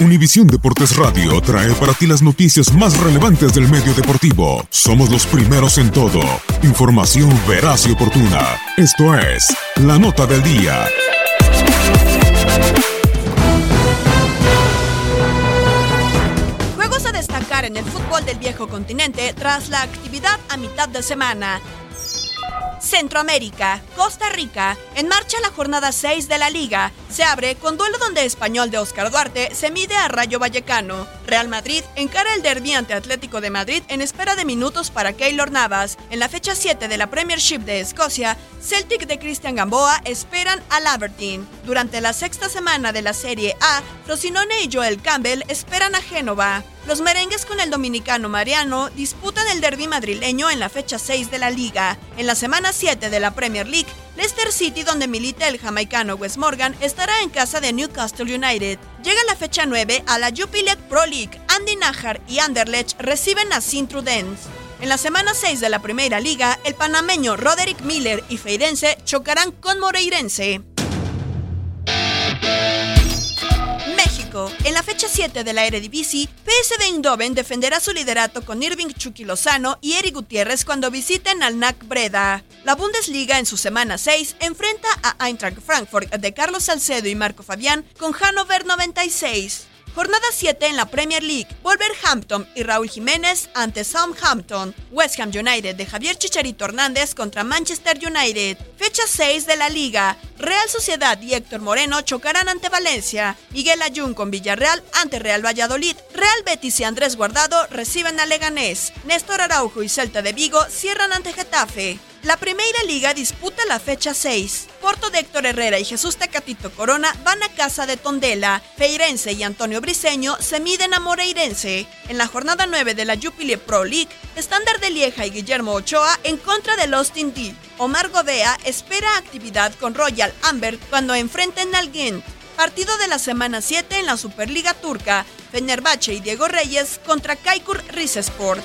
Univisión Deportes Radio trae para ti las noticias más relevantes del medio deportivo. Somos los primeros en todo. Información veraz y oportuna. Esto es La Nota del Día. Juegos a destacar en el fútbol del viejo continente tras la actividad a mitad de semana. Centroamérica, Costa Rica, en marcha la jornada 6 de la liga. Se abre con duelo donde Español de Oscar Duarte se mide a Rayo Vallecano. Real Madrid encara el derbi ante Atlético de Madrid en espera de minutos para Keylor Navas. En la fecha 7 de la Premiership de Escocia, Celtic de Cristian Gamboa esperan al Aberdeen. Durante la sexta semana de la Serie A, Frosinone y Joel Campbell esperan a Génova. Los merengues con el dominicano Mariano disputan el derby madrileño en la fecha 6 de la liga. En la semana 7 de la Premier League, Leicester City, donde milita el jamaicano Wes Morgan, estará en casa de Newcastle United. Llega la fecha 9 a la Jupiler Pro League. Andy Najar y Anderlecht reciben a Sint-Trudense. En la semana 6 de la Primera Liga, el panameño Roderick Miller y Feirense chocarán con Moreirense. En la fecha 7 de la Eredivisie, PSV Eindhoven defenderá su liderato con Irving Chucky Lozano y Eric Gutiérrez cuando visiten al NAC Breda. La Bundesliga en su semana 6 enfrenta a Eintracht Frankfurt de Carlos Salcedo y Marco Fabián con Hannover 96. Jornada 7 en la Premier League. Wolverhampton y Raúl Jiménez ante Southampton. West Ham United de Javier Chicharito Hernández contra Manchester United. Fecha 6 de la Liga. Real Sociedad y Héctor Moreno chocarán ante Valencia. Miguel Ayun con Villarreal ante Real Valladolid. Real Betis y Andrés Guardado reciben a Leganés. Néstor Araujo y Celta de Vigo cierran ante Getafe. La Primera Liga disputa la fecha 6. Porto de Héctor Herrera y Jesús Tecatito Corona van a casa de Tondela. Feirense y Antonio Briseño se miden a Moreirense. En la jornada 9 de la Jupiler Pro League, Estándar de Lieja y Guillermo Ochoa en contra de Austin D. Omar Godea espera actividad con Royal Amber cuando enfrenten al Ghent. Partido de la semana 7 en la Superliga Turca. Fenerbahce y Diego Reyes contra Kaikur Rizesport.